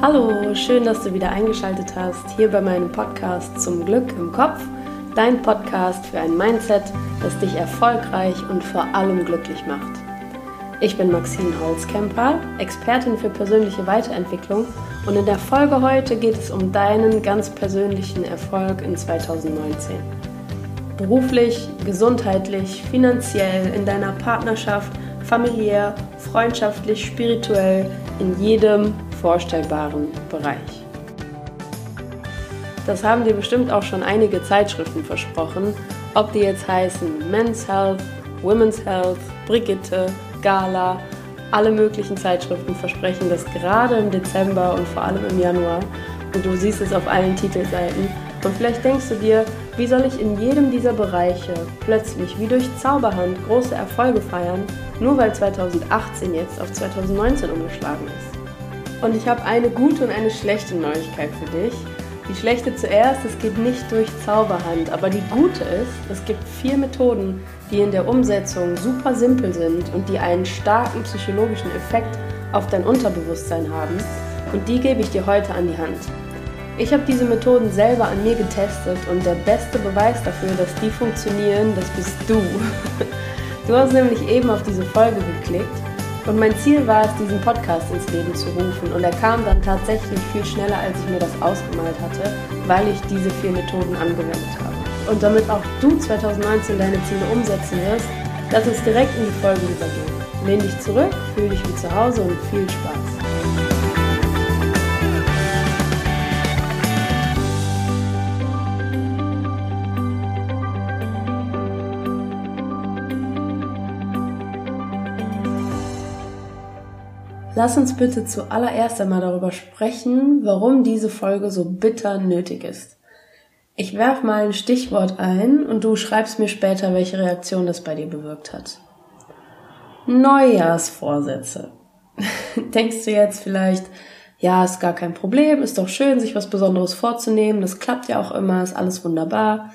Hallo, schön, dass du wieder eingeschaltet hast hier bei meinem Podcast Zum Glück im Kopf, dein Podcast für ein Mindset, das dich erfolgreich und vor allem glücklich macht. Ich bin Maxine Holzkemper, Expertin für persönliche Weiterentwicklung und in der Folge heute geht es um deinen ganz persönlichen Erfolg in 2019. Beruflich, gesundheitlich, finanziell, in deiner Partnerschaft, familiär, freundschaftlich, spirituell, in jedem vorstellbaren Bereich. Das haben dir bestimmt auch schon einige Zeitschriften versprochen, ob die jetzt heißen Men's Health, Women's Health, Brigitte, Gala, alle möglichen Zeitschriften versprechen das gerade im Dezember und vor allem im Januar. Und du siehst es auf allen Titelseiten. Und vielleicht denkst du dir, wie soll ich in jedem dieser Bereiche plötzlich wie durch Zauberhand große Erfolge feiern, nur weil 2018 jetzt auf 2019 umgeschlagen ist? Und ich habe eine gute und eine schlechte Neuigkeit für dich. Die schlechte zuerst, es geht nicht durch Zauberhand, aber die gute ist, es gibt vier Methoden, die in der Umsetzung super simpel sind und die einen starken psychologischen Effekt auf dein Unterbewusstsein haben. Und die gebe ich dir heute an die Hand. Ich habe diese Methoden selber an mir getestet und der beste Beweis dafür, dass die funktionieren, das bist du. Du hast nämlich eben auf diese Folge geklickt und mein Ziel war es, diesen Podcast ins Leben zu rufen. Und er kam dann tatsächlich viel schneller, als ich mir das ausgemalt hatte, weil ich diese vier Methoden angewendet habe. Und damit auch du 2019 deine Ziele umsetzen wirst, lass uns direkt in die Folge übergehen. Lehn dich zurück, fühl dich wie zu Hause und viel Spaß. Lass uns bitte zuallererst einmal darüber sprechen, warum diese Folge so bitter nötig ist. Ich werf mal ein Stichwort ein und du schreibst mir später, welche Reaktion das bei dir bewirkt hat. Neujahrsvorsätze. Denkst du jetzt vielleicht, ja, ist gar kein Problem, ist doch schön, sich was Besonderes vorzunehmen, das klappt ja auch immer, ist alles wunderbar.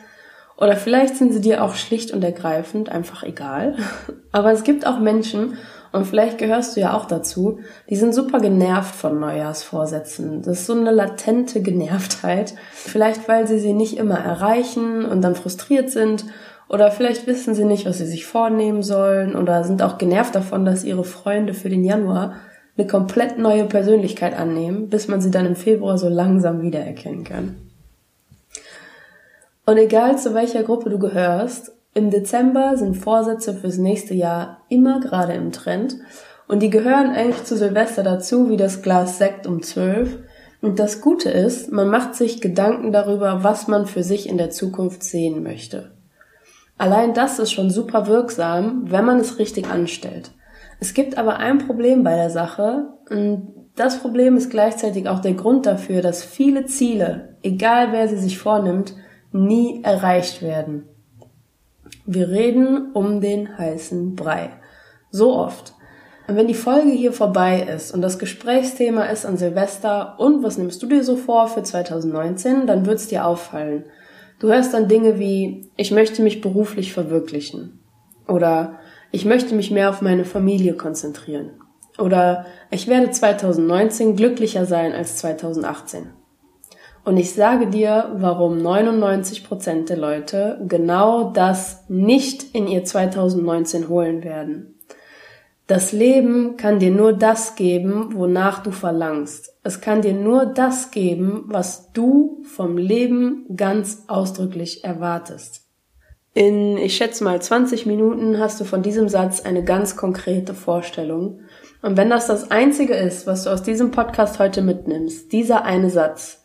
Oder vielleicht sind sie dir auch schlicht und ergreifend einfach egal. Aber es gibt auch Menschen, und vielleicht gehörst du ja auch dazu, die sind super genervt von Neujahrsvorsätzen. Das ist so eine latente Genervtheit. Vielleicht, weil sie sie nicht immer erreichen und dann frustriert sind. Oder vielleicht wissen sie nicht, was sie sich vornehmen sollen. Oder sind auch genervt davon, dass ihre Freunde für den Januar eine komplett neue Persönlichkeit annehmen, bis man sie dann im Februar so langsam wiedererkennen kann. Und egal zu welcher Gruppe du gehörst, im Dezember sind Vorsätze fürs nächste Jahr immer gerade im Trend und die gehören eigentlich zu Silvester dazu wie das Glas Sekt um zwölf. Und das Gute ist, man macht sich Gedanken darüber, was man für sich in der Zukunft sehen möchte. Allein das ist schon super wirksam, wenn man es richtig anstellt. Es gibt aber ein Problem bei der Sache und das Problem ist gleichzeitig auch der Grund dafür, dass viele Ziele, egal wer sie sich vornimmt, nie erreicht werden. Wir reden um den heißen Brei. So oft. Und wenn die Folge hier vorbei ist und das Gesprächsthema ist an Silvester und was nimmst du dir so vor für 2019, dann wird's dir auffallen. Du hörst dann Dinge wie, ich möchte mich beruflich verwirklichen. Oder ich möchte mich mehr auf meine Familie konzentrieren. Oder ich werde 2019 glücklicher sein als 2018. Und ich sage dir, warum 99% der Leute genau das nicht in ihr 2019 holen werden. Das Leben kann dir nur das geben, wonach du verlangst. Es kann dir nur das geben, was du vom Leben ganz ausdrücklich erwartest. In, ich schätze mal, 20 Minuten hast du von diesem Satz eine ganz konkrete Vorstellung. Und wenn das das Einzige ist, was du aus diesem Podcast heute mitnimmst, dieser eine Satz,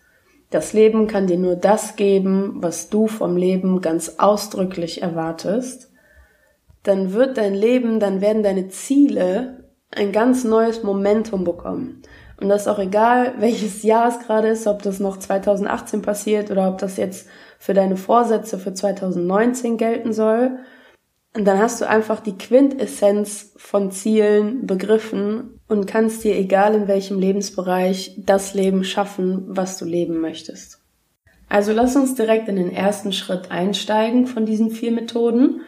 das Leben kann dir nur das geben, was du vom Leben ganz ausdrücklich erwartest. Dann wird dein Leben, dann werden deine Ziele ein ganz neues Momentum bekommen. Und das ist auch egal, welches Jahr es gerade ist, ob das noch 2018 passiert oder ob das jetzt für deine Vorsätze für 2019 gelten soll. Und dann hast du einfach die Quintessenz von Zielen begriffen und kannst dir, egal in welchem Lebensbereich, das Leben schaffen, was du leben möchtest. Also lass uns direkt in den ersten Schritt einsteigen von diesen vier Methoden.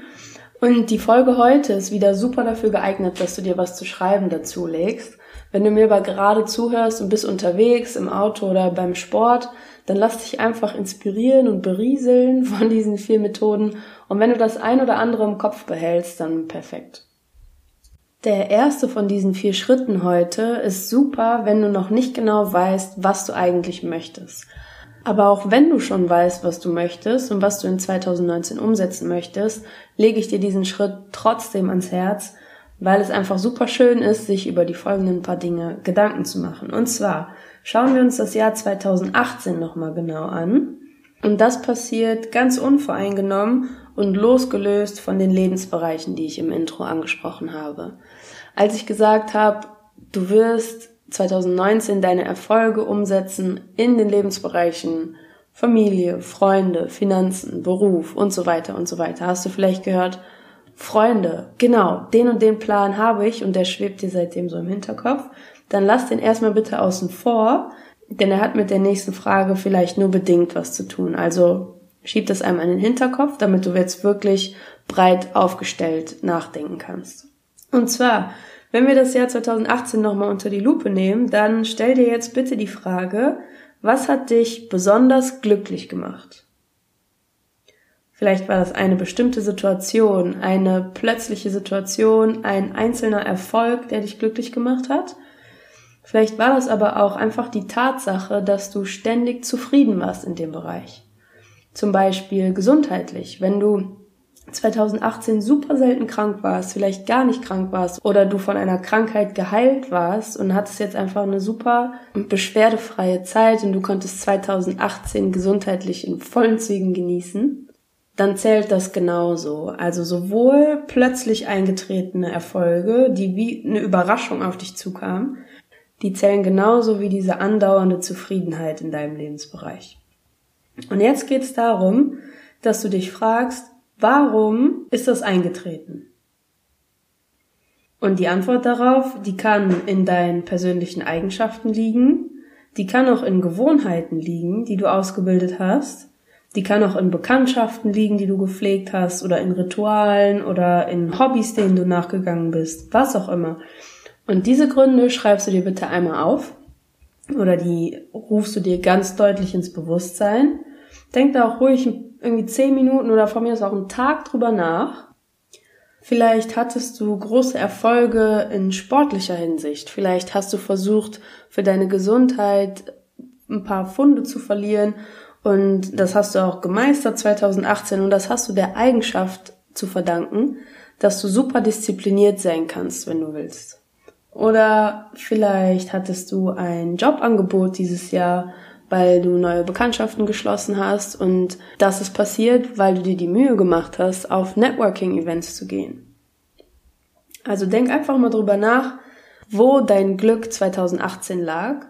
Und die Folge heute ist wieder super dafür geeignet, dass du dir was zu schreiben dazu legst. Wenn du mir aber gerade zuhörst und bist unterwegs im Auto oder beim Sport, dann lass dich einfach inspirieren und berieseln von diesen vier Methoden. Und wenn du das ein oder andere im Kopf behältst, dann perfekt. Der erste von diesen vier Schritten heute ist super, wenn du noch nicht genau weißt, was du eigentlich möchtest. Aber auch wenn du schon weißt, was du möchtest und was du in 2019 umsetzen möchtest, lege ich dir diesen Schritt trotzdem ans Herz, weil es einfach super schön ist, sich über die folgenden paar Dinge Gedanken zu machen. Und zwar schauen wir uns das Jahr 2018 nochmal genau an. Und das passiert ganz unvoreingenommen und losgelöst von den Lebensbereichen, die ich im Intro angesprochen habe. Als ich gesagt habe, du wirst 2019 deine Erfolge umsetzen in den Lebensbereichen Familie, Freunde, Finanzen, Beruf und so weiter und so weiter. Hast du vielleicht gehört, Freunde, genau, den und den Plan habe ich und der schwebt dir seitdem so im Hinterkopf. Dann lass den erstmal bitte außen vor, denn er hat mit der nächsten Frage vielleicht nur bedingt was zu tun. Also schieb das einmal in den Hinterkopf, damit du jetzt wirklich breit aufgestellt nachdenken kannst. Und zwar, wenn wir das Jahr 2018 nochmal unter die Lupe nehmen, dann stell dir jetzt bitte die Frage, was hat dich besonders glücklich gemacht? Vielleicht war das eine bestimmte Situation, eine plötzliche Situation, ein einzelner Erfolg, der dich glücklich gemacht hat. Vielleicht war das aber auch einfach die Tatsache, dass du ständig zufrieden warst in dem Bereich. Zum Beispiel gesundheitlich, wenn du 2018 super selten krank warst, vielleicht gar nicht krank warst oder du von einer Krankheit geheilt warst und hattest jetzt einfach eine super beschwerdefreie Zeit und du konntest 2018 gesundheitlich in vollen Zügen genießen, dann zählt das genauso. Also sowohl plötzlich eingetretene Erfolge, die wie eine Überraschung auf dich zukamen, die zählen genauso wie diese andauernde Zufriedenheit in deinem Lebensbereich. Und jetzt geht es darum, dass du dich fragst, Warum ist das eingetreten? Und die Antwort darauf, die kann in deinen persönlichen Eigenschaften liegen, die kann auch in Gewohnheiten liegen, die du ausgebildet hast, die kann auch in Bekanntschaften liegen, die du gepflegt hast, oder in Ritualen oder in Hobbys, denen du nachgegangen bist, was auch immer. Und diese Gründe schreibst du dir bitte einmal auf oder die rufst du dir ganz deutlich ins Bewusstsein. Denk da auch ruhig irgendwie zehn Minuten oder von mir ist auch einen Tag drüber nach. Vielleicht hattest du große Erfolge in sportlicher Hinsicht. Vielleicht hast du versucht, für deine Gesundheit ein paar Funde zu verlieren und das hast du auch gemeistert 2018 und das hast du der Eigenschaft zu verdanken, dass du super diszipliniert sein kannst, wenn du willst. Oder vielleicht hattest du ein Jobangebot dieses Jahr, weil du neue Bekanntschaften geschlossen hast und das ist passiert, weil du dir die Mühe gemacht hast, auf Networking-Events zu gehen. Also denk einfach mal drüber nach, wo dein Glück 2018 lag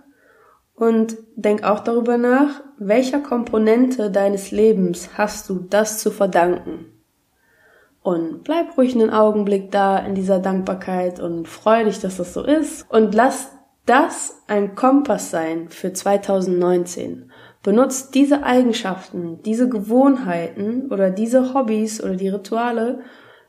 und denk auch darüber nach, welcher Komponente deines Lebens hast du das zu verdanken. Und bleib ruhig einen Augenblick da in dieser Dankbarkeit und freu dich, dass das so ist und lass das ein Kompass sein für 2019. Benutzt diese Eigenschaften, diese Gewohnheiten oder diese Hobbys oder die Rituale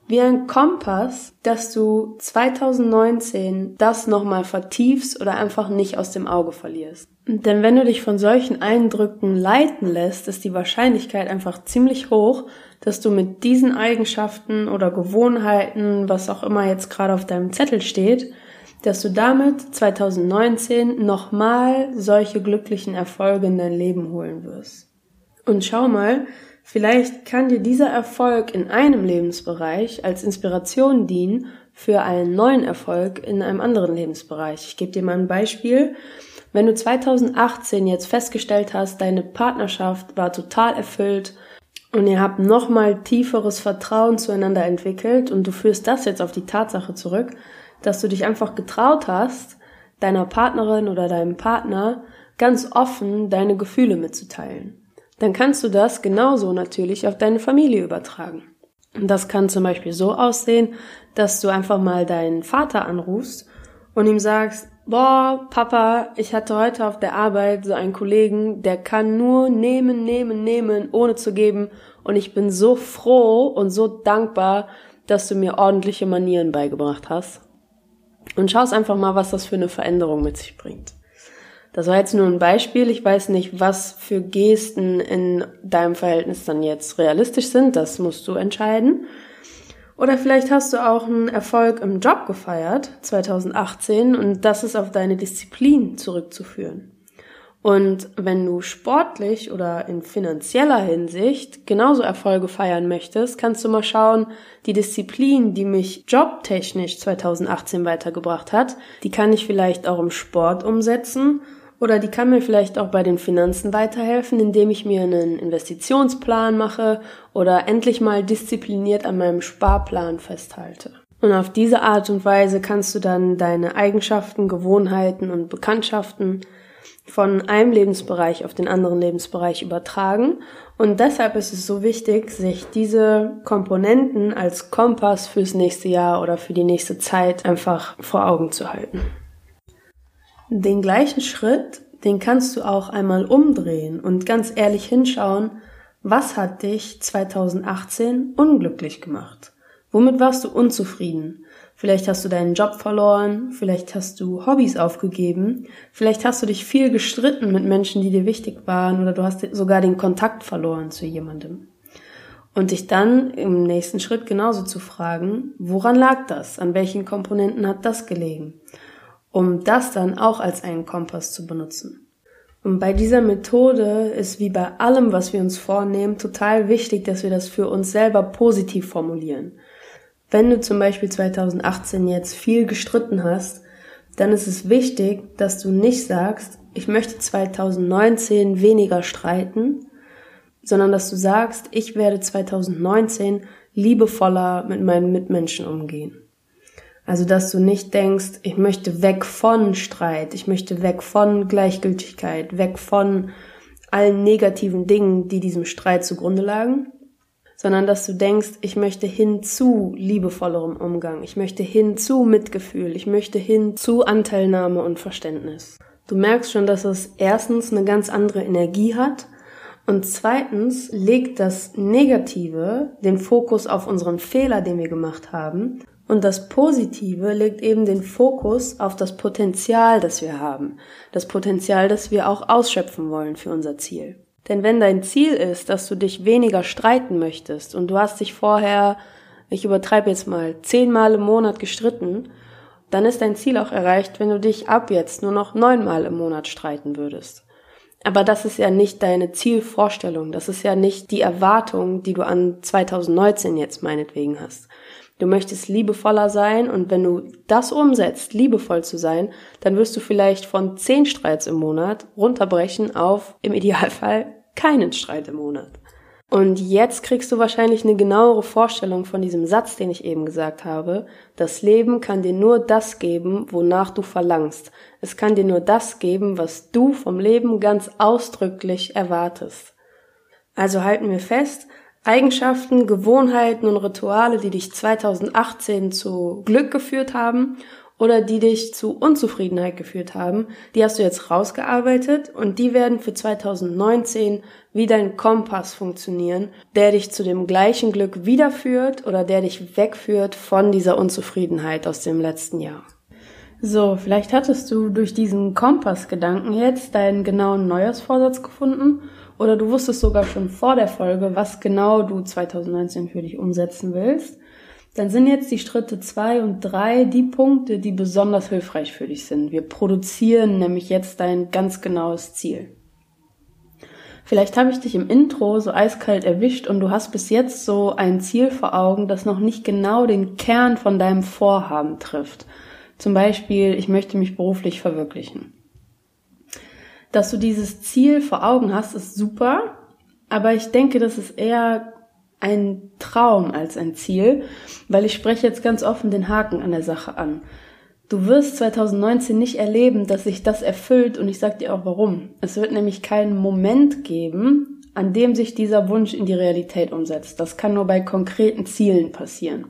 wie ein Kompass, dass du 2019 das nochmal vertiefst oder einfach nicht aus dem Auge verlierst. Denn wenn du dich von solchen Eindrücken leiten lässt, ist die Wahrscheinlichkeit einfach ziemlich hoch, dass du mit diesen Eigenschaften oder Gewohnheiten, was auch immer jetzt gerade auf deinem Zettel steht, dass du damit 2019 nochmal solche glücklichen Erfolge in dein Leben holen wirst. Und schau mal, vielleicht kann dir dieser Erfolg in einem Lebensbereich als Inspiration dienen für einen neuen Erfolg in einem anderen Lebensbereich. Ich gebe dir mal ein Beispiel. Wenn du 2018 jetzt festgestellt hast, deine Partnerschaft war total erfüllt und ihr habt nochmal tieferes Vertrauen zueinander entwickelt und du führst das jetzt auf die Tatsache zurück, dass du dich einfach getraut hast, deiner Partnerin oder deinem Partner ganz offen deine Gefühle mitzuteilen. Dann kannst du das genauso natürlich auf deine Familie übertragen. Und das kann zum Beispiel so aussehen, dass du einfach mal deinen Vater anrufst und ihm sagst, boah, Papa, ich hatte heute auf der Arbeit so einen Kollegen, der kann nur nehmen, nehmen, nehmen, ohne zu geben. Und ich bin so froh und so dankbar, dass du mir ordentliche Manieren beigebracht hast. Und schaust einfach mal, was das für eine Veränderung mit sich bringt. Das war jetzt nur ein Beispiel. Ich weiß nicht, was für Gesten in deinem Verhältnis dann jetzt realistisch sind. Das musst du entscheiden. Oder vielleicht hast du auch einen Erfolg im Job gefeiert, 2018, und das ist auf deine Disziplin zurückzuführen. Und wenn du sportlich oder in finanzieller Hinsicht genauso Erfolge feiern möchtest, kannst du mal schauen, die Disziplin, die mich jobtechnisch 2018 weitergebracht hat, die kann ich vielleicht auch im Sport umsetzen oder die kann mir vielleicht auch bei den Finanzen weiterhelfen, indem ich mir einen Investitionsplan mache oder endlich mal diszipliniert an meinem Sparplan festhalte. Und auf diese Art und Weise kannst du dann deine Eigenschaften, Gewohnheiten und Bekanntschaften von einem Lebensbereich auf den anderen Lebensbereich übertragen. Und deshalb ist es so wichtig, sich diese Komponenten als Kompass fürs nächste Jahr oder für die nächste Zeit einfach vor Augen zu halten. Den gleichen Schritt, den kannst du auch einmal umdrehen und ganz ehrlich hinschauen, was hat dich 2018 unglücklich gemacht? Womit warst du unzufrieden? Vielleicht hast du deinen Job verloren, vielleicht hast du Hobbys aufgegeben, vielleicht hast du dich viel gestritten mit Menschen, die dir wichtig waren oder du hast sogar den Kontakt verloren zu jemandem. Und dich dann im nächsten Schritt genauso zu fragen, woran lag das? An welchen Komponenten hat das gelegen? um das dann auch als einen Kompass zu benutzen. Und bei dieser Methode ist wie bei allem, was wir uns vornehmen, total wichtig, dass wir das für uns selber positiv formulieren. Wenn du zum Beispiel 2018 jetzt viel gestritten hast, dann ist es wichtig, dass du nicht sagst, ich möchte 2019 weniger streiten, sondern dass du sagst, ich werde 2019 liebevoller mit meinen Mitmenschen umgehen. Also, dass du nicht denkst, ich möchte weg von Streit, ich möchte weg von Gleichgültigkeit, weg von allen negativen Dingen, die diesem Streit zugrunde lagen, sondern dass du denkst, ich möchte hin zu liebevollerem Umgang, ich möchte hin zu Mitgefühl, ich möchte hin zu Anteilnahme und Verständnis. Du merkst schon, dass es erstens eine ganz andere Energie hat und zweitens legt das Negative den Fokus auf unseren Fehler, den wir gemacht haben und das Positive legt eben den Fokus auf das Potenzial, das wir haben. Das Potenzial, das wir auch ausschöpfen wollen für unser Ziel. Denn wenn dein Ziel ist, dass du dich weniger streiten möchtest und du hast dich vorher, ich übertreibe jetzt mal, zehnmal im Monat gestritten, dann ist dein Ziel auch erreicht, wenn du dich ab jetzt nur noch neunmal im Monat streiten würdest. Aber das ist ja nicht deine Zielvorstellung, das ist ja nicht die Erwartung, die du an 2019 jetzt meinetwegen hast. Du möchtest liebevoller sein und wenn du das umsetzt, liebevoll zu sein, dann wirst du vielleicht von zehn Streits im Monat runterbrechen auf im Idealfall keinen Streit im Monat. Und jetzt kriegst du wahrscheinlich eine genauere Vorstellung von diesem Satz, den ich eben gesagt habe. Das Leben kann dir nur das geben, wonach du verlangst. Es kann dir nur das geben, was du vom Leben ganz ausdrücklich erwartest. Also halten wir fest, Eigenschaften, Gewohnheiten und Rituale, die dich 2018 zu Glück geführt haben oder die dich zu Unzufriedenheit geführt haben, die hast du jetzt rausgearbeitet und die werden für 2019 wie dein Kompass funktionieren, der dich zu dem gleichen Glück wiederführt oder der dich wegführt von dieser Unzufriedenheit aus dem letzten Jahr. So, vielleicht hattest du durch diesen Kompassgedanken jetzt deinen genauen Neujahrsvorsatz gefunden oder du wusstest sogar schon vor der Folge, was genau du 2019 für dich umsetzen willst, dann sind jetzt die Schritte zwei und drei die Punkte, die besonders hilfreich für dich sind. Wir produzieren nämlich jetzt dein ganz genaues Ziel. Vielleicht habe ich dich im Intro so eiskalt erwischt und du hast bis jetzt so ein Ziel vor Augen, das noch nicht genau den Kern von deinem Vorhaben trifft. Zum Beispiel, ich möchte mich beruflich verwirklichen. Dass du dieses Ziel vor Augen hast, ist super, aber ich denke, das ist eher ein Traum als ein Ziel, weil ich spreche jetzt ganz offen den Haken an der Sache an. Du wirst 2019 nicht erleben, dass sich das erfüllt und ich sag dir auch warum. Es wird nämlich keinen Moment geben, an dem sich dieser Wunsch in die Realität umsetzt. Das kann nur bei konkreten Zielen passieren.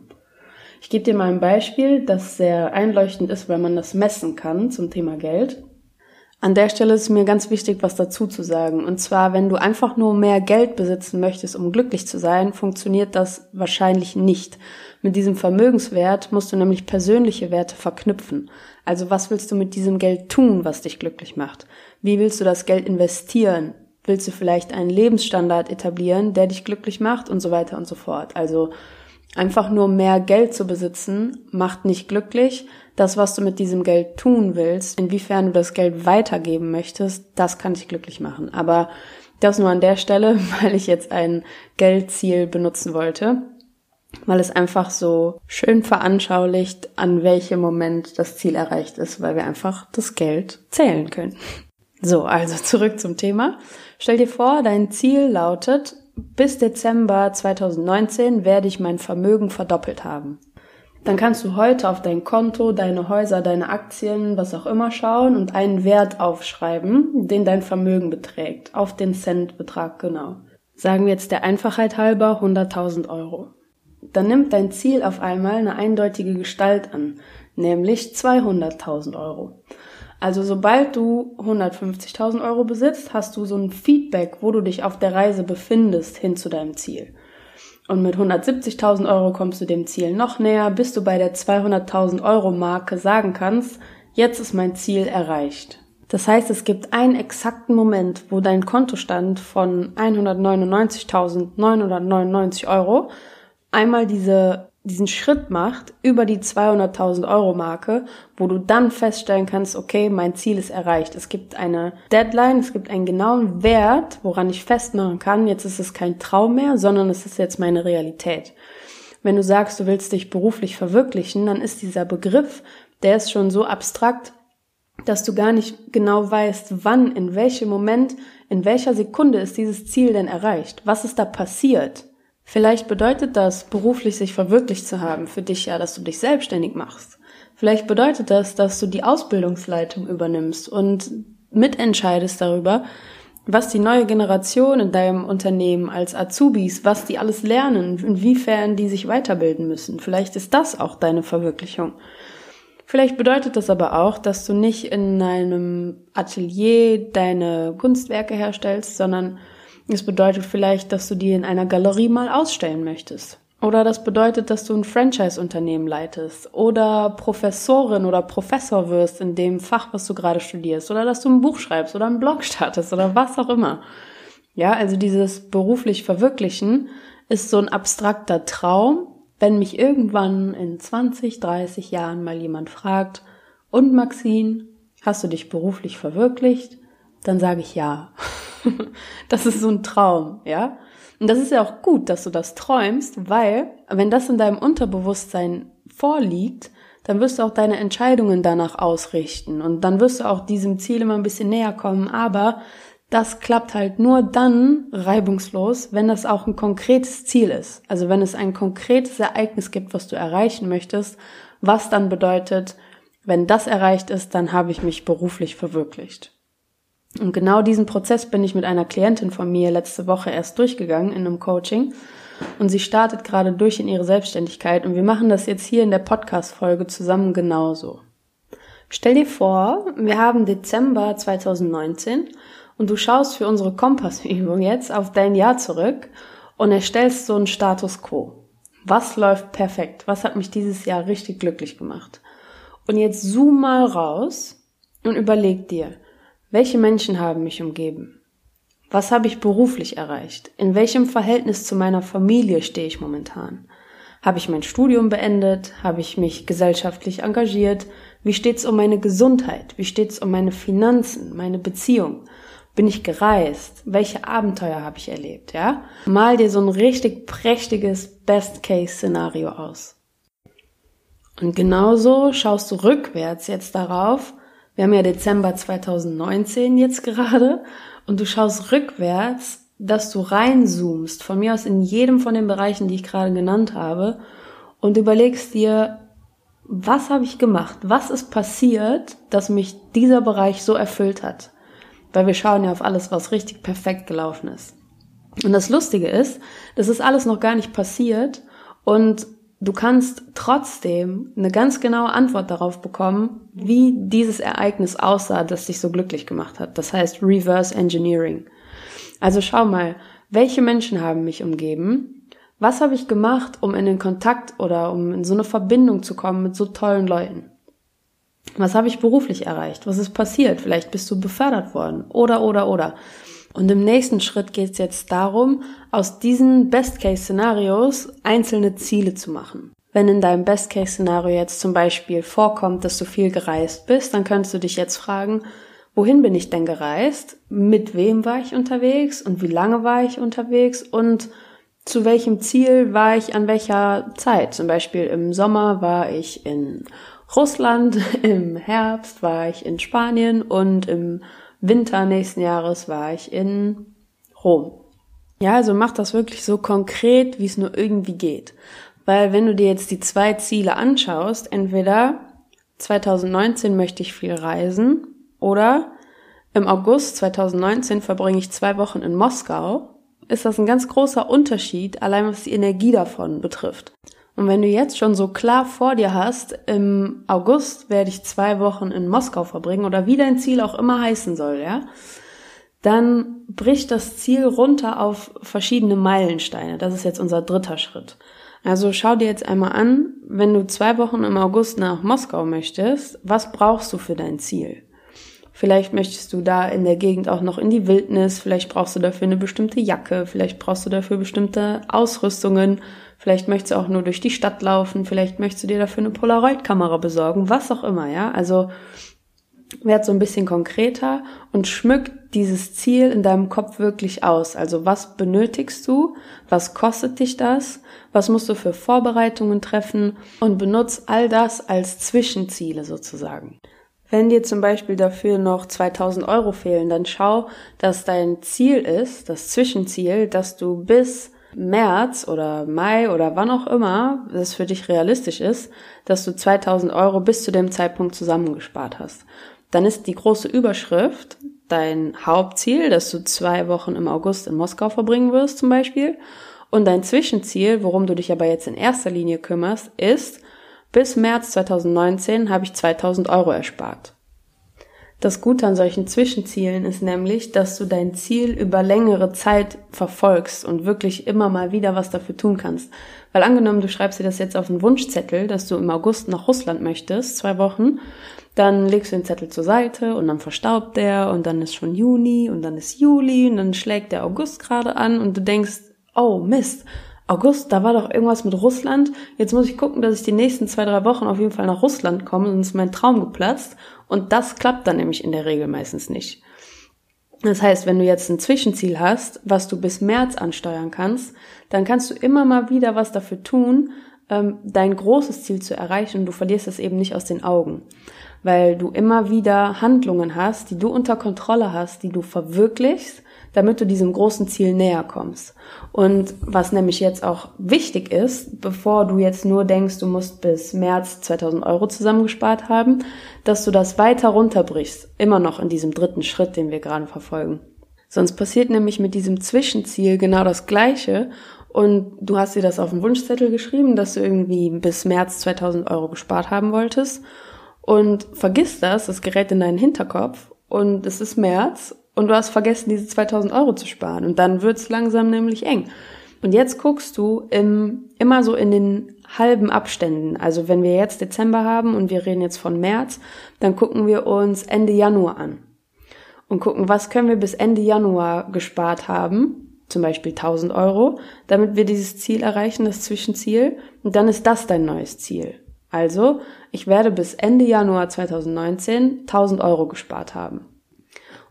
Ich gebe dir mal ein Beispiel, das sehr einleuchtend ist, weil man das messen kann zum Thema Geld. An der Stelle ist mir ganz wichtig, was dazu zu sagen. Und zwar, wenn du einfach nur mehr Geld besitzen möchtest, um glücklich zu sein, funktioniert das wahrscheinlich nicht. Mit diesem Vermögenswert musst du nämlich persönliche Werte verknüpfen. Also was willst du mit diesem Geld tun, was dich glücklich macht? Wie willst du das Geld investieren? Willst du vielleicht einen Lebensstandard etablieren, der dich glücklich macht und so weiter und so fort? Also einfach nur mehr Geld zu besitzen macht nicht glücklich, das, was du mit diesem Geld tun willst, inwiefern du das Geld weitergeben möchtest, das kann dich glücklich machen. Aber das nur an der Stelle, weil ich jetzt ein Geldziel benutzen wollte, weil es einfach so schön veranschaulicht, an welchem Moment das Ziel erreicht ist, weil wir einfach das Geld zählen können. So, also zurück zum Thema. Stell dir vor, dein Ziel lautet, bis Dezember 2019 werde ich mein Vermögen verdoppelt haben dann kannst du heute auf dein Konto, deine Häuser, deine Aktien, was auch immer schauen und einen Wert aufschreiben, den dein Vermögen beträgt, auf den Centbetrag genau. Sagen wir jetzt der Einfachheit halber 100.000 Euro. Dann nimmt dein Ziel auf einmal eine eindeutige Gestalt an, nämlich 200.000 Euro. Also sobald du 150.000 Euro besitzt, hast du so ein Feedback, wo du dich auf der Reise befindest hin zu deinem Ziel. Und mit 170.000 Euro kommst du dem Ziel noch näher, bis du bei der 200.000 Euro Marke sagen kannst, jetzt ist mein Ziel erreicht. Das heißt, es gibt einen exakten Moment, wo dein Kontostand von 199.999 Euro einmal diese diesen Schritt macht über die 200.000 Euro Marke, wo du dann feststellen kannst, okay, mein Ziel ist erreicht. Es gibt eine Deadline, es gibt einen genauen Wert, woran ich festmachen kann, jetzt ist es kein Traum mehr, sondern es ist jetzt meine Realität. Wenn du sagst, du willst dich beruflich verwirklichen, dann ist dieser Begriff, der ist schon so abstrakt, dass du gar nicht genau weißt, wann, in welchem Moment, in welcher Sekunde ist dieses Ziel denn erreicht? Was ist da passiert? Vielleicht bedeutet das, beruflich sich verwirklicht zu haben, für dich ja, dass du dich selbstständig machst. Vielleicht bedeutet das, dass du die Ausbildungsleitung übernimmst und mitentscheidest darüber, was die neue Generation in deinem Unternehmen als Azubis, was die alles lernen, inwiefern die sich weiterbilden müssen. Vielleicht ist das auch deine Verwirklichung. Vielleicht bedeutet das aber auch, dass du nicht in einem Atelier deine Kunstwerke herstellst, sondern es bedeutet vielleicht, dass du die in einer Galerie mal ausstellen möchtest. Oder das bedeutet, dass du ein Franchise-Unternehmen leitest oder Professorin oder Professor wirst in dem Fach, was du gerade studierst. Oder dass du ein Buch schreibst oder einen Blog startest oder was auch immer. Ja, also dieses beruflich Verwirklichen ist so ein abstrakter Traum. Wenn mich irgendwann in 20, 30 Jahren mal jemand fragt, und Maxine, hast du dich beruflich verwirklicht? Dann sage ich ja. das ist so ein Traum, ja. Und das ist ja auch gut, dass du das träumst, weil wenn das in deinem Unterbewusstsein vorliegt, dann wirst du auch deine Entscheidungen danach ausrichten und dann wirst du auch diesem Ziel immer ein bisschen näher kommen. Aber das klappt halt nur dann reibungslos, wenn das auch ein konkretes Ziel ist. Also wenn es ein konkretes Ereignis gibt, was du erreichen möchtest, was dann bedeutet, wenn das erreicht ist, dann habe ich mich beruflich verwirklicht. Und genau diesen Prozess bin ich mit einer Klientin von mir letzte Woche erst durchgegangen in einem Coaching. Und sie startet gerade durch in ihre Selbstständigkeit. Und wir machen das jetzt hier in der Podcast-Folge zusammen genauso. Stell dir vor, wir haben Dezember 2019 und du schaust für unsere Kompassübung jetzt auf dein Jahr zurück und erstellst so einen Status quo. Was läuft perfekt? Was hat mich dieses Jahr richtig glücklich gemacht? Und jetzt zoom mal raus und überleg dir, welche Menschen haben mich umgeben? Was habe ich beruflich erreicht? In welchem Verhältnis zu meiner Familie stehe ich momentan? Habe ich mein Studium beendet? Habe ich mich gesellschaftlich engagiert? Wie steht's um meine Gesundheit? Wie steht's um meine Finanzen, meine Beziehung? Bin ich gereist? Welche Abenteuer habe ich erlebt? Ja? Mal dir so ein richtig prächtiges Best-Case-Szenario aus. Und genauso schaust du rückwärts jetzt darauf, wir haben ja Dezember 2019 jetzt gerade und du schaust rückwärts, dass du reinzoomst, von mir aus in jedem von den Bereichen, die ich gerade genannt habe, und überlegst dir, was habe ich gemacht? Was ist passiert, dass mich dieser Bereich so erfüllt hat? Weil wir schauen ja auf alles, was richtig perfekt gelaufen ist. Und das Lustige ist, das ist alles noch gar nicht passiert und du kannst trotzdem eine ganz genaue Antwort darauf bekommen, wie dieses Ereignis aussah, das dich so glücklich gemacht hat. Das heißt Reverse Engineering. Also schau mal, welche Menschen haben mich umgeben? Was habe ich gemacht, um in den Kontakt oder um in so eine Verbindung zu kommen mit so tollen Leuten? Was habe ich beruflich erreicht? Was ist passiert? Vielleicht bist du befördert worden. Oder, oder, oder. Und im nächsten Schritt geht es jetzt darum, aus diesen Best-Case-Szenarios einzelne Ziele zu machen. Wenn in deinem Best-Case-Szenario jetzt zum Beispiel vorkommt, dass du viel gereist bist, dann könntest du dich jetzt fragen, wohin bin ich denn gereist? Mit wem war ich unterwegs? Und wie lange war ich unterwegs? Und zu welchem Ziel war ich an welcher Zeit? Zum Beispiel im Sommer war ich in Russland, im Herbst war ich in Spanien und im Winter nächsten Jahres war ich in Rom. Ja, also mach das wirklich so konkret, wie es nur irgendwie geht. Weil wenn du dir jetzt die zwei Ziele anschaust, entweder 2019 möchte ich viel reisen oder im August 2019 verbringe ich zwei Wochen in Moskau, ist das ein ganz großer Unterschied, allein was die Energie davon betrifft. Und wenn du jetzt schon so klar vor dir hast, im August werde ich zwei Wochen in Moskau verbringen oder wie dein Ziel auch immer heißen soll, ja, dann bricht das Ziel runter auf verschiedene Meilensteine. Das ist jetzt unser dritter Schritt. Also schau dir jetzt einmal an, wenn du zwei Wochen im August nach Moskau möchtest, was brauchst du für dein Ziel? Vielleicht möchtest du da in der Gegend auch noch in die Wildnis, vielleicht brauchst du dafür eine bestimmte Jacke, vielleicht brauchst du dafür bestimmte Ausrüstungen, vielleicht möchtest du auch nur durch die Stadt laufen, vielleicht möchtest du dir dafür eine Polaroid-Kamera besorgen, was auch immer, ja. Also werd so ein bisschen konkreter und schmück dieses Ziel in deinem Kopf wirklich aus. Also was benötigst du? Was kostet dich das? Was musst du für Vorbereitungen treffen? Und benutz all das als Zwischenziele sozusagen. Wenn dir zum Beispiel dafür noch 2000 Euro fehlen, dann schau, dass dein Ziel ist, das Zwischenziel, dass du bis März oder Mai oder wann auch immer das für dich realistisch ist, dass du 2000 Euro bis zu dem Zeitpunkt zusammengespart hast. Dann ist die große Überschrift dein Hauptziel, dass du zwei Wochen im August in Moskau verbringen wirst zum Beispiel. Und dein Zwischenziel, worum du dich aber jetzt in erster Linie kümmerst, ist, bis März 2019 habe ich 2000 Euro erspart. Das Gute an solchen Zwischenzielen ist nämlich, dass du dein Ziel über längere Zeit verfolgst und wirklich immer mal wieder was dafür tun kannst. Weil angenommen, du schreibst dir das jetzt auf einen Wunschzettel, dass du im August nach Russland möchtest, zwei Wochen, dann legst du den Zettel zur Seite und dann verstaubt der und dann ist schon Juni und dann ist Juli und dann schlägt der August gerade an und du denkst, oh Mist, August, da war doch irgendwas mit Russland. Jetzt muss ich gucken, dass ich die nächsten zwei, drei Wochen auf jeden Fall nach Russland komme, sonst ist mein Traum geplatzt. Und das klappt dann nämlich in der Regel meistens nicht. Das heißt, wenn du jetzt ein Zwischenziel hast, was du bis März ansteuern kannst, dann kannst du immer mal wieder was dafür tun, ähm, dein großes Ziel zu erreichen und du verlierst es eben nicht aus den Augen. Weil du immer wieder Handlungen hast, die du unter Kontrolle hast, die du verwirklichst damit du diesem großen Ziel näher kommst. Und was nämlich jetzt auch wichtig ist, bevor du jetzt nur denkst, du musst bis März 2000 Euro zusammengespart haben, dass du das weiter runterbrichst, immer noch in diesem dritten Schritt, den wir gerade verfolgen. Sonst passiert nämlich mit diesem Zwischenziel genau das Gleiche und du hast dir das auf den Wunschzettel geschrieben, dass du irgendwie bis März 2000 Euro gespart haben wolltest und vergisst das, das gerät in deinen Hinterkopf und es ist März und du hast vergessen, diese 2000 Euro zu sparen. Und dann wird's langsam nämlich eng. Und jetzt guckst du im, immer so in den halben Abständen. Also wenn wir jetzt Dezember haben und wir reden jetzt von März, dann gucken wir uns Ende Januar an. Und gucken, was können wir bis Ende Januar gespart haben. Zum Beispiel 1000 Euro, damit wir dieses Ziel erreichen, das Zwischenziel. Und dann ist das dein neues Ziel. Also, ich werde bis Ende Januar 2019 1000 Euro gespart haben.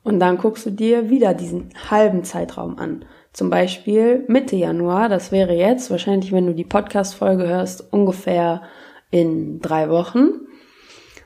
Und dann guckst du dir wieder diesen halben Zeitraum an. Zum Beispiel Mitte Januar, das wäre jetzt wahrscheinlich, wenn du die Podcast-Folge hörst, ungefähr in drei Wochen.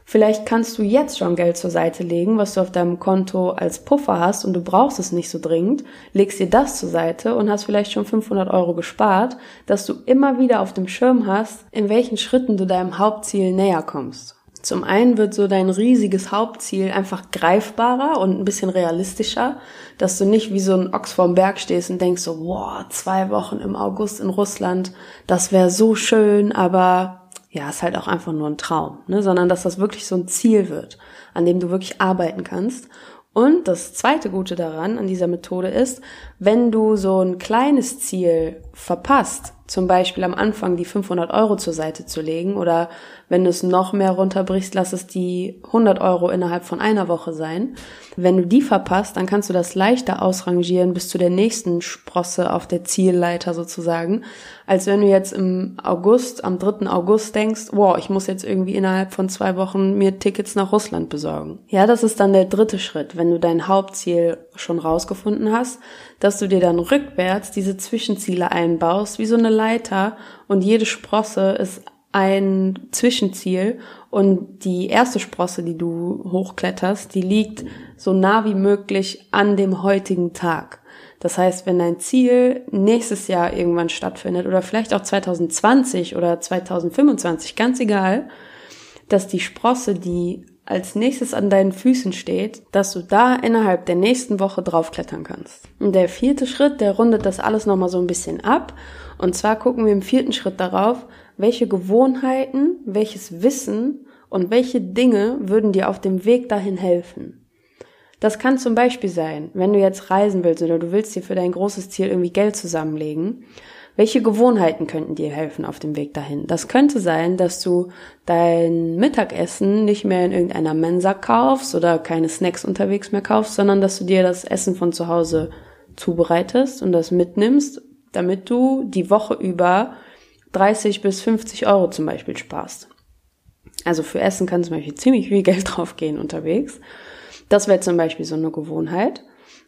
Vielleicht kannst du jetzt schon Geld zur Seite legen, was du auf deinem Konto als Puffer hast und du brauchst es nicht so dringend, legst dir das zur Seite und hast vielleicht schon 500 Euro gespart, dass du immer wieder auf dem Schirm hast, in welchen Schritten du deinem Hauptziel näher kommst. Zum einen wird so dein riesiges Hauptziel einfach greifbarer und ein bisschen realistischer, dass du nicht wie so ein Ochs vorm Berg stehst und denkst so, wow, zwei Wochen im August in Russland, das wäre so schön, aber ja, ist halt auch einfach nur ein Traum, ne? sondern dass das wirklich so ein Ziel wird, an dem du wirklich arbeiten kannst. Und das zweite Gute daran, an dieser Methode ist, wenn du so ein kleines Ziel verpasst, zum Beispiel am Anfang die 500 Euro zur Seite zu legen oder wenn du es noch mehr runterbrichst, lass es die 100 Euro innerhalb von einer Woche sein. Wenn du die verpasst, dann kannst du das leichter ausrangieren bis zu der nächsten Sprosse auf der Zielleiter sozusagen, als wenn du jetzt im August, am 3. August denkst, wow, ich muss jetzt irgendwie innerhalb von zwei Wochen mir Tickets nach Russland besorgen. Ja, das ist dann der dritte Schritt, wenn du dein Hauptziel schon rausgefunden hast, dass du dir dann rückwärts diese Zwischenziele einbaust, wie so eine Leiter und jede Sprosse ist ein Zwischenziel und die erste Sprosse, die du hochkletterst, die liegt so nah wie möglich an dem heutigen Tag. Das heißt, wenn dein Ziel nächstes Jahr irgendwann stattfindet oder vielleicht auch 2020 oder 2025, ganz egal, dass die Sprosse, die als nächstes an deinen Füßen steht, dass du da innerhalb der nächsten Woche draufklettern kannst. Und der vierte Schritt, der rundet das alles nochmal so ein bisschen ab. Und zwar gucken wir im vierten Schritt darauf, welche Gewohnheiten, welches Wissen und welche Dinge würden dir auf dem Weg dahin helfen. Das kann zum Beispiel sein, wenn du jetzt reisen willst oder du willst dir für dein großes Ziel irgendwie Geld zusammenlegen welche Gewohnheiten könnten dir helfen auf dem Weg dahin? Das könnte sein, dass du dein Mittagessen nicht mehr in irgendeiner Mensa kaufst oder keine Snacks unterwegs mehr kaufst, sondern dass du dir das Essen von zu Hause zubereitest und das mitnimmst, damit du die Woche über 30 bis 50 Euro zum Beispiel sparst. Also für Essen kann zum Beispiel ziemlich viel Geld draufgehen unterwegs. Das wäre zum Beispiel so eine Gewohnheit.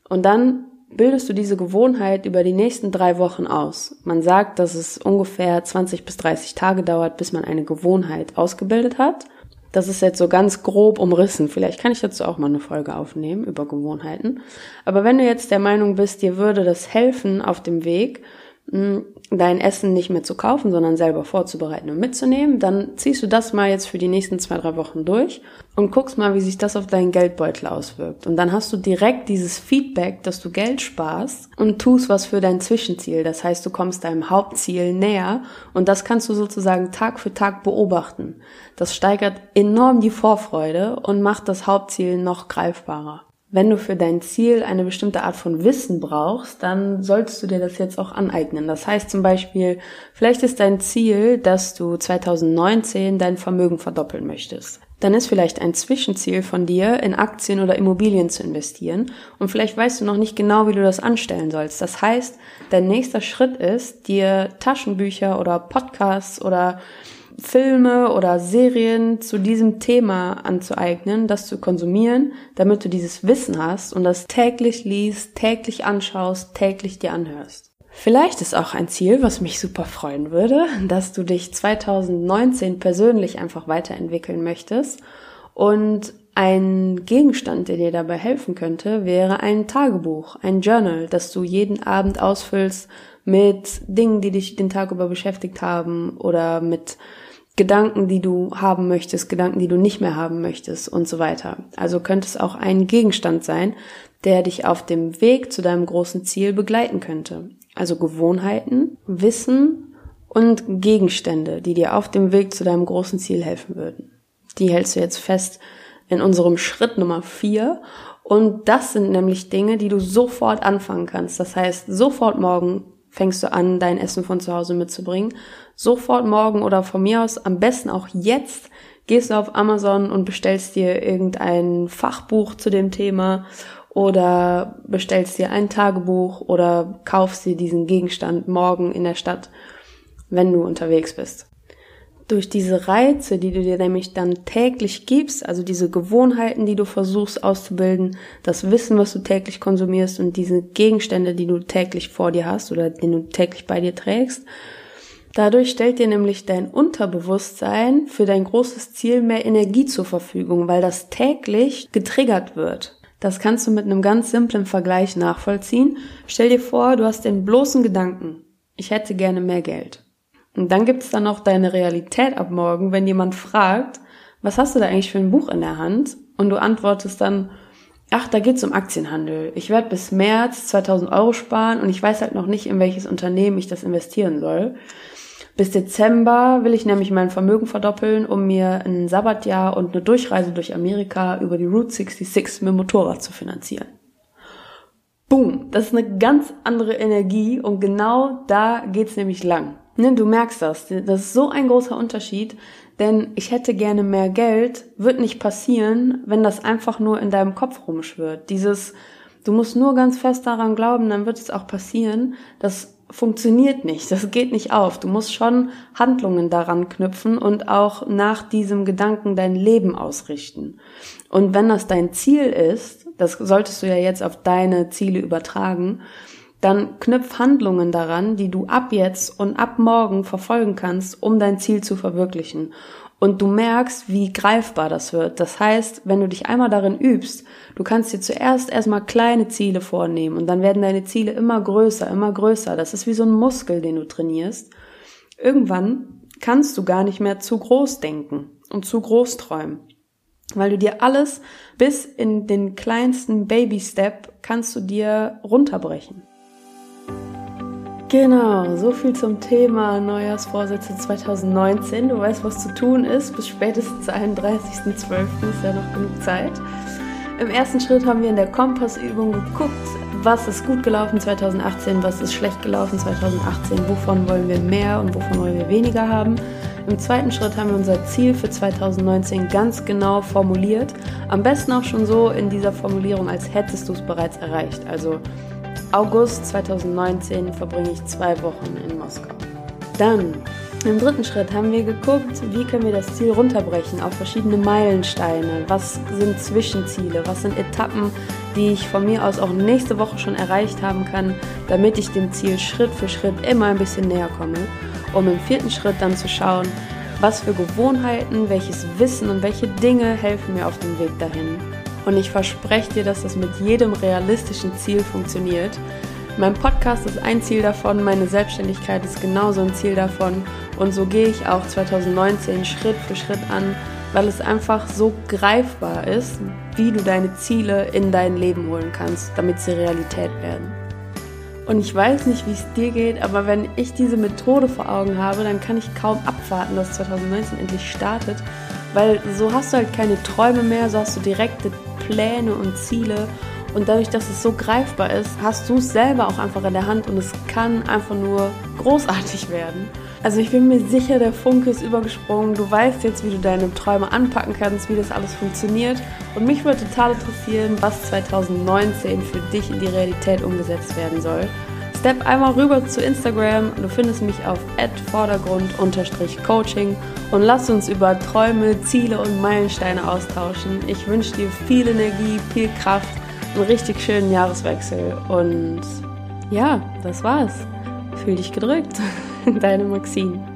Und dann bildest du diese Gewohnheit über die nächsten drei Wochen aus. Man sagt, dass es ungefähr 20 bis 30 Tage dauert, bis man eine Gewohnheit ausgebildet hat. Das ist jetzt so ganz grob umrissen. Vielleicht kann ich dazu auch mal eine Folge aufnehmen über Gewohnheiten. Aber wenn du jetzt der Meinung bist, dir würde das helfen auf dem Weg, dein Essen nicht mehr zu kaufen, sondern selber vorzubereiten und mitzunehmen, dann ziehst du das mal jetzt für die nächsten zwei, drei Wochen durch und guckst mal, wie sich das auf deinen Geldbeutel auswirkt. Und dann hast du direkt dieses Feedback, dass du Geld sparst und tust was für dein Zwischenziel. Das heißt, du kommst deinem Hauptziel näher und das kannst du sozusagen Tag für Tag beobachten. Das steigert enorm die Vorfreude und macht das Hauptziel noch greifbarer. Wenn du für dein Ziel eine bestimmte Art von Wissen brauchst, dann solltest du dir das jetzt auch aneignen. Das heißt zum Beispiel, vielleicht ist dein Ziel, dass du 2019 dein Vermögen verdoppeln möchtest. Dann ist vielleicht ein Zwischenziel von dir, in Aktien oder Immobilien zu investieren. Und vielleicht weißt du noch nicht genau, wie du das anstellen sollst. Das heißt, dein nächster Schritt ist, dir Taschenbücher oder Podcasts oder Filme oder Serien zu diesem Thema anzueignen, das zu konsumieren, damit du dieses Wissen hast und das täglich liest, täglich anschaust, täglich dir anhörst. Vielleicht ist auch ein Ziel, was mich super freuen würde, dass du dich 2019 persönlich einfach weiterentwickeln möchtest und ein Gegenstand, der dir dabei helfen könnte, wäre ein Tagebuch, ein Journal, das du jeden Abend ausfüllst mit Dingen, die dich den Tag über beschäftigt haben oder mit Gedanken, die du haben möchtest, Gedanken, die du nicht mehr haben möchtest und so weiter. Also könnte es auch ein Gegenstand sein, der dich auf dem Weg zu deinem großen Ziel begleiten könnte. Also Gewohnheiten, Wissen und Gegenstände, die dir auf dem Weg zu deinem großen Ziel helfen würden. Die hältst du jetzt fest in unserem Schritt Nummer vier. Und das sind nämlich Dinge, die du sofort anfangen kannst. Das heißt, sofort morgen fängst du an, dein Essen von zu Hause mitzubringen. Sofort morgen oder von mir aus, am besten auch jetzt, gehst du auf Amazon und bestellst dir irgendein Fachbuch zu dem Thema oder bestellst dir ein Tagebuch oder kaufst dir diesen Gegenstand morgen in der Stadt, wenn du unterwegs bist. Durch diese Reize, die du dir nämlich dann täglich gibst, also diese Gewohnheiten, die du versuchst auszubilden, das Wissen, was du täglich konsumierst und diese Gegenstände, die du täglich vor dir hast oder den du täglich bei dir trägst, dadurch stellt dir nämlich dein Unterbewusstsein für dein großes Ziel mehr Energie zur Verfügung, weil das täglich getriggert wird. Das kannst du mit einem ganz simplen Vergleich nachvollziehen. Stell dir vor, du hast den bloßen Gedanken, ich hätte gerne mehr Geld. Und dann gibt's dann noch deine Realität ab morgen, wenn jemand fragt, was hast du da eigentlich für ein Buch in der Hand? Und du antwortest dann, ach, da geht's um Aktienhandel. Ich werde bis März 2000 Euro sparen und ich weiß halt noch nicht, in welches Unternehmen ich das investieren soll. Bis Dezember will ich nämlich mein Vermögen verdoppeln, um mir ein Sabbatjahr und eine Durchreise durch Amerika über die Route 66 mit dem Motorrad zu finanzieren. Boom, das ist eine ganz andere Energie und genau da geht's nämlich lang. Ne, du merkst das, das ist so ein großer Unterschied, denn ich hätte gerne mehr Geld, wird nicht passieren, wenn das einfach nur in deinem Kopf rumschwirrt. Dieses, du musst nur ganz fest daran glauben, dann wird es auch passieren. Das funktioniert nicht, das geht nicht auf. Du musst schon Handlungen daran knüpfen und auch nach diesem Gedanken dein Leben ausrichten. Und wenn das dein Ziel ist, das solltest du ja jetzt auf deine Ziele übertragen, dann knüpf Handlungen daran, die du ab jetzt und ab morgen verfolgen kannst, um dein Ziel zu verwirklichen und du merkst, wie greifbar das wird. Das heißt, wenn du dich einmal darin übst, du kannst dir zuerst erstmal kleine Ziele vornehmen und dann werden deine Ziele immer größer, immer größer. Das ist wie so ein Muskel, den du trainierst. Irgendwann kannst du gar nicht mehr zu groß denken und zu groß träumen. Weil du dir alles bis in den kleinsten Baby-Step kannst du dir runterbrechen. Genau, so viel zum Thema Neujahrsvorsätze 2019. Du weißt, was zu tun ist. Bis spätestens 31.12. ist ja noch genug Zeit. Im ersten Schritt haben wir in der Kompassübung geguckt, was ist gut gelaufen 2018, was ist schlecht gelaufen 2018, wovon wollen wir mehr und wovon wollen wir weniger haben. Im zweiten Schritt haben wir unser Ziel für 2019 ganz genau formuliert. Am besten auch schon so in dieser Formulierung, als hättest du es bereits erreicht. Also August 2019 verbringe ich zwei Wochen in Moskau. Dann, im dritten Schritt haben wir geguckt, wie können wir das Ziel runterbrechen auf verschiedene Meilensteine. Was sind Zwischenziele? Was sind Etappen, die ich von mir aus auch nächste Woche schon erreicht haben kann, damit ich dem Ziel Schritt für Schritt immer ein bisschen näher komme. Um im vierten Schritt dann zu schauen, was für Gewohnheiten, welches Wissen und welche Dinge helfen mir auf dem Weg dahin. Und ich verspreche dir, dass das mit jedem realistischen Ziel funktioniert. Mein Podcast ist ein Ziel davon, meine Selbstständigkeit ist genauso ein Ziel davon. Und so gehe ich auch 2019 Schritt für Schritt an, weil es einfach so greifbar ist, wie du deine Ziele in dein Leben holen kannst, damit sie Realität werden. Und ich weiß nicht, wie es dir geht, aber wenn ich diese Methode vor Augen habe, dann kann ich kaum abwarten, dass 2019 endlich startet, weil so hast du halt keine Träume mehr, so hast du direkte Pläne und Ziele. Und dadurch, dass es so greifbar ist, hast du es selber auch einfach in der Hand und es kann einfach nur großartig werden. Also ich bin mir sicher, der Funke ist übergesprungen. Du weißt jetzt, wie du deine Träume anpacken kannst, wie das alles funktioniert. Und mich würde total interessieren, was 2019 für dich in die Realität umgesetzt werden soll. Step einmal rüber zu Instagram. Du findest mich auf vordergrund-coaching und lass uns über Träume, Ziele und Meilensteine austauschen. Ich wünsche dir viel Energie, viel Kraft, einen richtig schönen Jahreswechsel und ja, das war's. Fühl dich gedrückt. Deine Maxine.